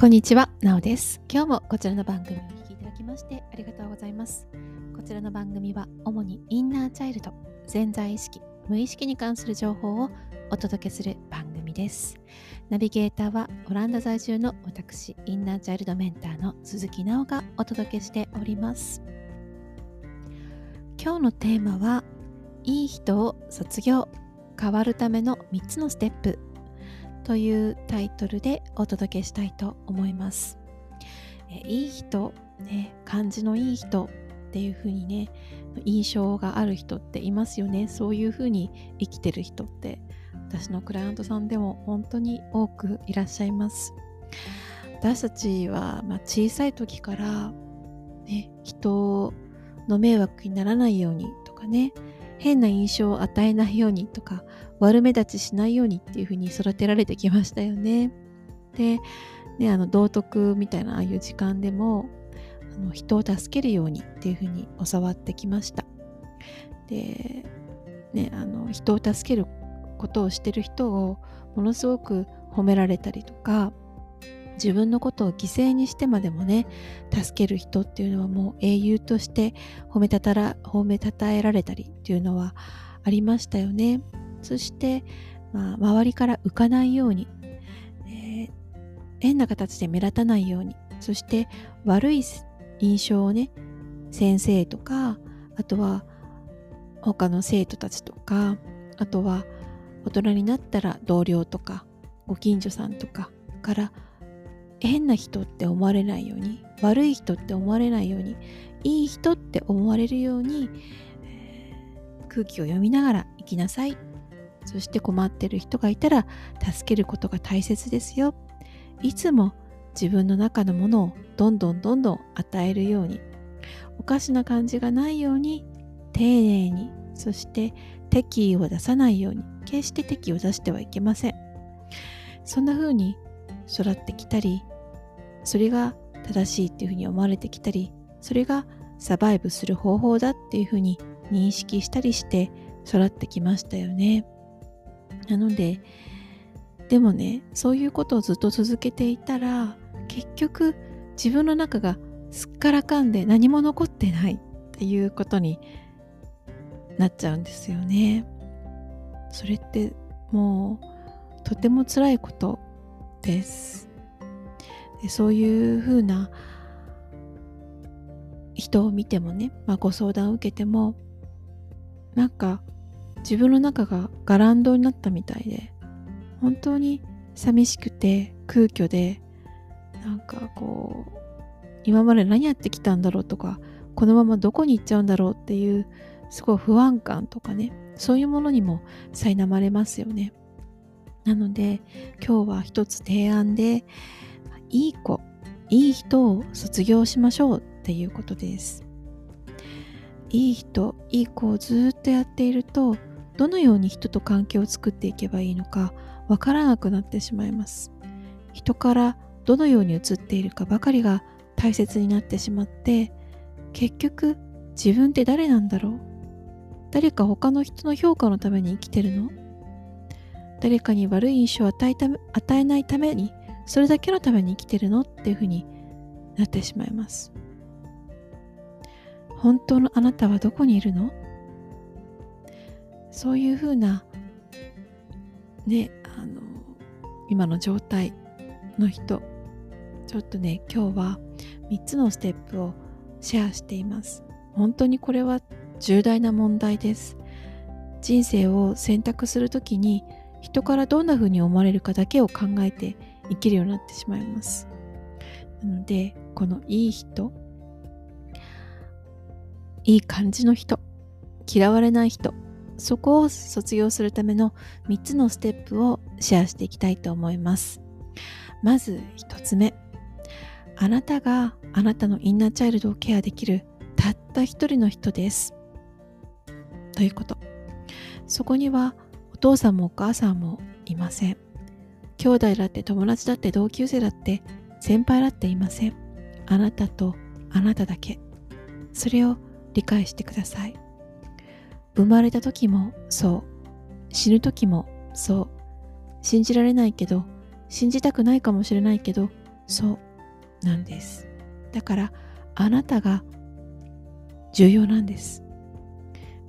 こんにちは、なおです。今日もこちらの番組をお聞きいただきましてありがとうございます。こちらの番組は主にインナーチャイルド、潜在意識、無意識に関する情報をお届けする番組です。ナビゲーターはオランダ在住の私、インナーチャイルドメンターの鈴木直がお届けしております。今日のテーマは、いい人を卒業、変わるための3つのステップというタイトルでお届けしたいと思います。えいい人、ね、感じのいい人っていう風にね印象がある人っていますよねそういう風に生きてる人って私のクライアントさんでも本当に多くいらっしゃいます私たちは、まあ、小さい時から、ね、人の迷惑にならないようにとかね変な印象を与えないようにとか悪目立ちしないようにっていう風に育てられてきましたよね。で、ね、あの道徳みたいなああいう時間でもあの人を助けるようにっていう風に教わってきました。で、ね、あの人を助けることをしてる人をものすごく褒められたりとか自分のことを犠牲にしてまでもね助ける人っていうのはもう英雄として褒めたたら褒めたたえられたりっていうのはありましたよね。そして、まあ、周りから浮かないように、えー変な形で目立たないようにそして悪い印象をね先生とかあとは他の生徒たちとかあとは大人になったら同僚とかご近所さんとかから変な人って思われないように悪い人って思われないようにいい人って思われるように、えー空気を読みながら生きなさい。そして困ってる人がいたら助けることが大切ですよ。いつも自分の中のものをどんどんどんどん与えるようにおかしな感じがないように丁寧にそして敵意を出さないように決して敵意を出してはいけません。そんな風に育ってきたりそれが正しいっていうふうに思われてきたりそれがサバイブする方法だっていうふうに認識したりして育ってきましたよね。なのででもねそういうことをずっと続けていたら結局自分の中がすっからかんで何も残ってないっていうことになっちゃうんですよね。それってもうとても辛いことです。でそういうふうな人を見てもね、まあ、ご相談を受けてもなんか自分の中がガランドになったみたいで本当に寂しくて空虚でなんかこう今まで何やってきたんだろうとかこのままどこに行っちゃうんだろうっていうすごい不安感とかねそういうものにも苛まれますよね。なので今日は一つ提案でいい子いい人を卒業しましょうっていうことです。いい人いい子をずっとやっているとどのように人と関係を作っていけばいいのかわからなくなってしまいます。人からどのように映っているかばかりが大切になってしまって結局自分って誰なんだろう？誰か他の人の評価のために生きてるの？誰かに悪い印象を与えた与えないためにそれだけのために生きてるのっていうふうになってしまいます。本当のあなたはどこにいるの？そういうふうなねあの今の状態の人。ちょっとね今日は3つのステップをシェアしています。本当にこれは重大な問題です。人生を選択するときに人からどんな風に思われるかだけを考えて生きるようになってしまいます。なのでこのいい人いい感じの人嫌われない人そこを卒業するための3つのステップをシェアしていきたいと思います。まず1つ目あなたがあなたのインナーチャイルドをケアできるたった一人の人です。ということ。そこにはお父さんもお母さんもいません。兄弟だって友達だって同級生だって先輩だっていません。あなたとあなただけ。それを理解してください。生まれた時もそう。死ぬ時もそう。信じられないけど信じたくないかもしれないけどそう。なんです。だからあなたが重要なんです。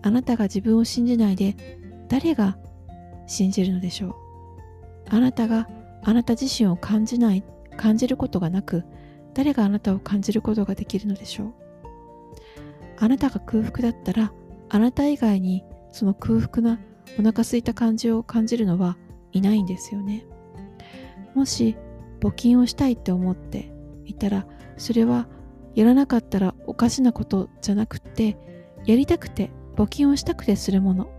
あなたが自分を信じないで誰が信じるのでしょう？あなたがあなた自身を感じない感じることがなく誰があなたを感じることができるのでしょう？あなたが空腹だったらあなた以外にその空腹なお腹空いた感じを感じるのはいないんですよね。もし募金をしたいって思っていたらそれはやらなかったらおかしなことじゃなくってやりたくて募金をしたくてするもの。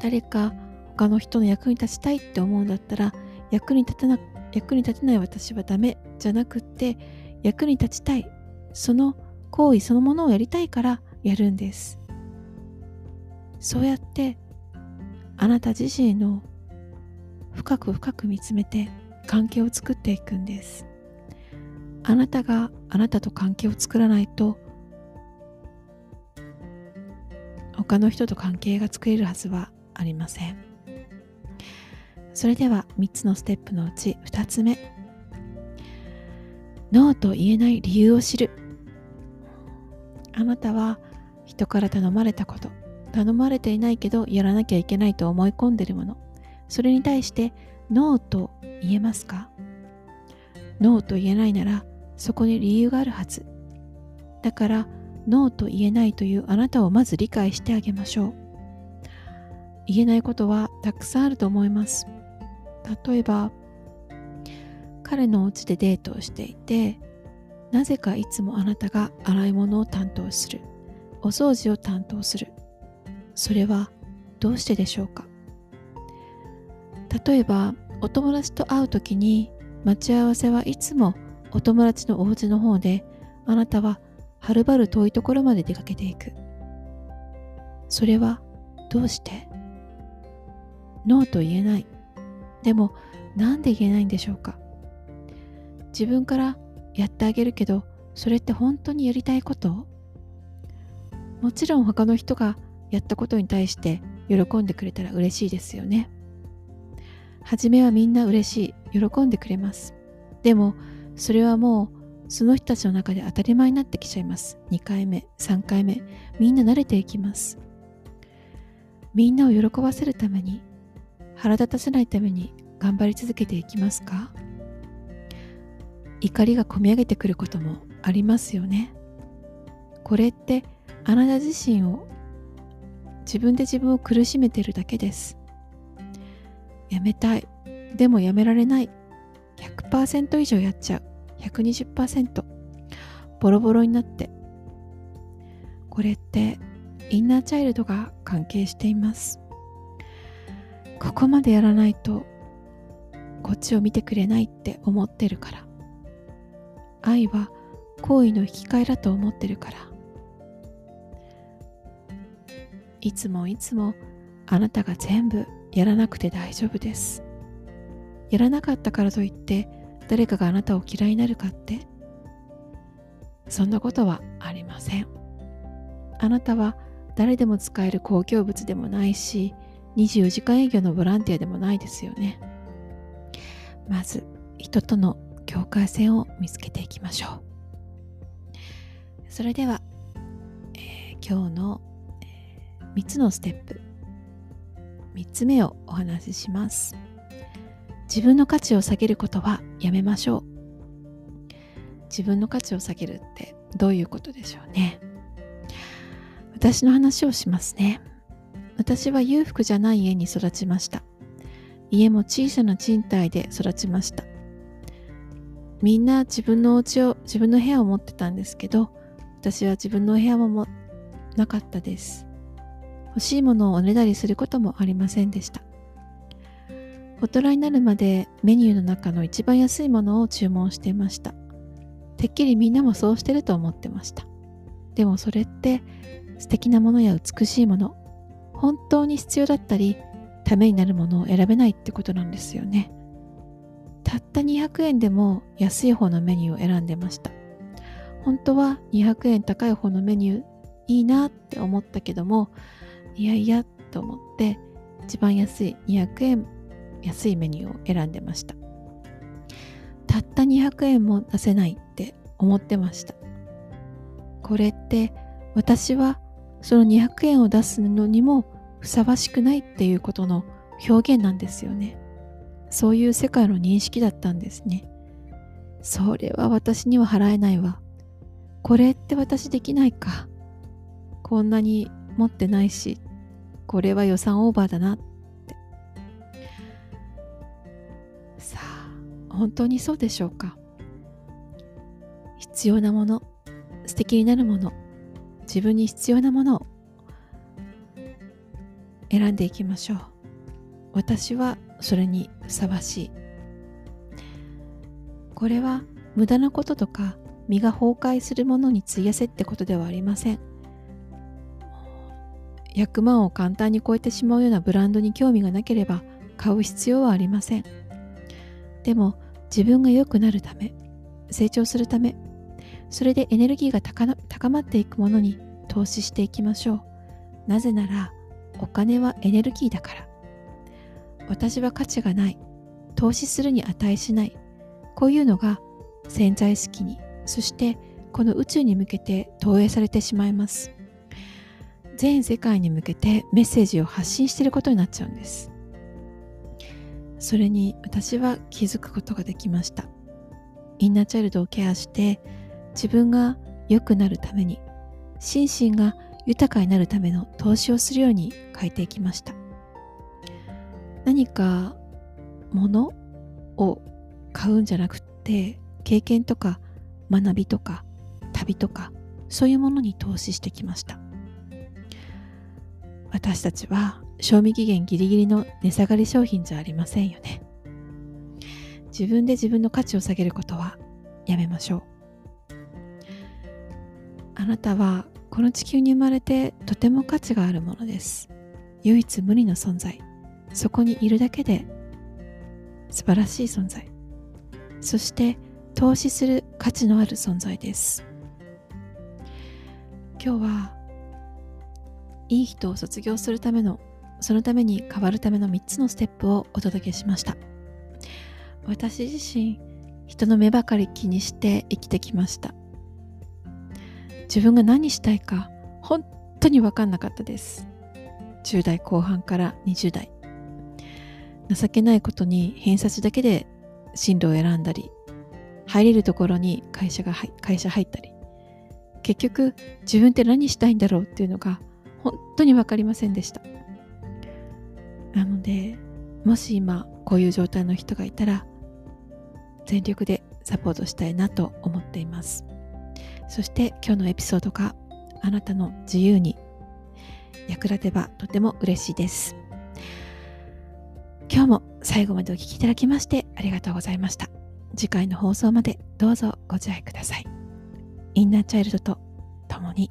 誰か他の人の役に立ちたいって思うんだったら役に立てな役に立てない私はダメじゃなくって役に立ちたい。その行為そのものをやりたいからやるんです。そうやってあなた自身の深く深く見つめて関係を作っていくんです。あなたがあなたと関係を作らないと他の人と関係が作れるはずはありません。それでは3つのステップのうち2つ目。ノーと言えない理由を知る。あなたは人から頼まれたこと頼まれていないけどやらなきゃいけないと思い込んでるもの。それに対してノーと言えますか？ノーと言えないならそこに理由があるはず。だからノーと言えないというあなたをまず理解してあげましょう。言えないことはたくさんあると思います。例えば彼のお家でデートをしていてなぜかいつもあなたが洗い物を担当する。お掃除を担当する。それはどうしてでしょうか？例えばお友達と会う時に待ち合わせはいつもお友達のお家の方であなたははるばる遠いところまで出かけていく。それはどうして？ノーと言えない。でもなんで言えないんでしょうか？自分からやってあげるけどそれって本当にやりたいこと？もちろん他の人がやったことに対して喜んでくれたら嬉しいですよね。初めはみんな嬉しい喜んでくれます。でもそれはもうその人たちの中で当たり前になってきちゃいます。2回目3回目みんな慣れていきます。みんなを喜ばせるために腹立たせないために頑張り続けていきますか？怒りがこみ上げてくることもありますよね。これってあなた自身を自分で自分を苦しめてるだけです。やめたい。でもやめられない。100%以上やっちゃう。120%ボロボロになって。これってインナーチャイルドが関係しています。ここまでやらないとこっちを見てくれないって思ってるから。愛は行為の引き換えだと思ってるから。いつもいつもあなたが全部やらなくて大丈夫です。やらなかったからといって誰かがあなたを嫌いになるかってそんなことはありません。あなたは誰でも使える公共物でもないし24時間営業のボランティアでもないですよね。まず人との境界線を見つけていきましょう。それでは、えー、今日の、えー、3つのステップ3つ目をお話しします。自分の価値を下げることはやめましょう。自分の価値を下げるってどういうことでしょうね。私の話をしますね。私は裕福じゃない家に育ちました。家も小さな賃貸で育ちました。みんな自分のお家を自分の部屋を持ってたんですけど私は自分の部屋ももなかったです。欲しいものをおねだりすることもありませんでした。大人になるまでメニューの中の一番安いものを注文していました。てっきりみんなもそうしてると思ってました。でもそれって素敵なものや美しいもの本当に必要だったりためになるものを選べないってことなんですよね。たった200円でも安い方のメニューを選んでました。本当は200円高い方のメニューいいなって思ったけどもいやいやと思って一番安い200円安いメニューを選んでました。たった200円も出せないって思ってました。これって私はその200円を出すのにもふさわしくないっていうことの表現なんですよね。そういう世界の認識だったんですね。それは私には払えないわ。これって私できないか。こんなに持ってないしこれは予算オーバーだなって。さあ本当にそうでしょうか。必要なもの素敵になるもの。自分に必要なものを選んでいきましょう。私はそれにふさわしい。これは無駄なこととか身が崩壊するものに費やせってことではありません。100万を簡単に超えてしまうようなブランドに興味がなければ買う必要はありません。でも自分が良くなるため成長するためそれでエネルギーが高まっていくものに投資していきましょう。なぜならお金はエネルギーだから。私は価値がない。投資するに値しない。こういうのが潜在意識にそしてこの宇宙に向けて投影されてしまいます。全世界に向けてメッセージを発信していることになっちゃうんです。それに私は気づくことができました。インナーチャイルドをケアして自分が良くなるために心身が豊かになるための投資をするように変えていきました。何か物を買うんじゃなくって経験とか学びとか旅とかそういうものに投資してきました。私たちは賞味期限ギリギリの値下がり商品じゃありませんよね。自分で自分の価値を下げることはやめましょう。なたはこの地球に生まれてとても価値があるものです。唯一無二の存在。そこにいるだけで素晴らしい存在。そして投資する価値のある存在です。今日はいい人を卒業するためのそのために変わるための3つのステップをお届けしました。私自身人の目ばかり気にして生きてきました。自分が何したいか本当に分かんなかったです。10代後半から20代。情けないことに偏差値だけで進路を選んだり入れるところに会社が会社入ったり。結局自分って何したいんだろうっていうのが本当に分かりませんでした。なのでもし今こういう状態の人がいたら全力でサポートしたいなと思っています。そして今日のエピソードがあなたの自由に役立てばとても嬉しいです。今日も最後までお聴きいただきましてありがとうございました。次回の放送までどうぞご自愛ください。インナーチャイルドと共に。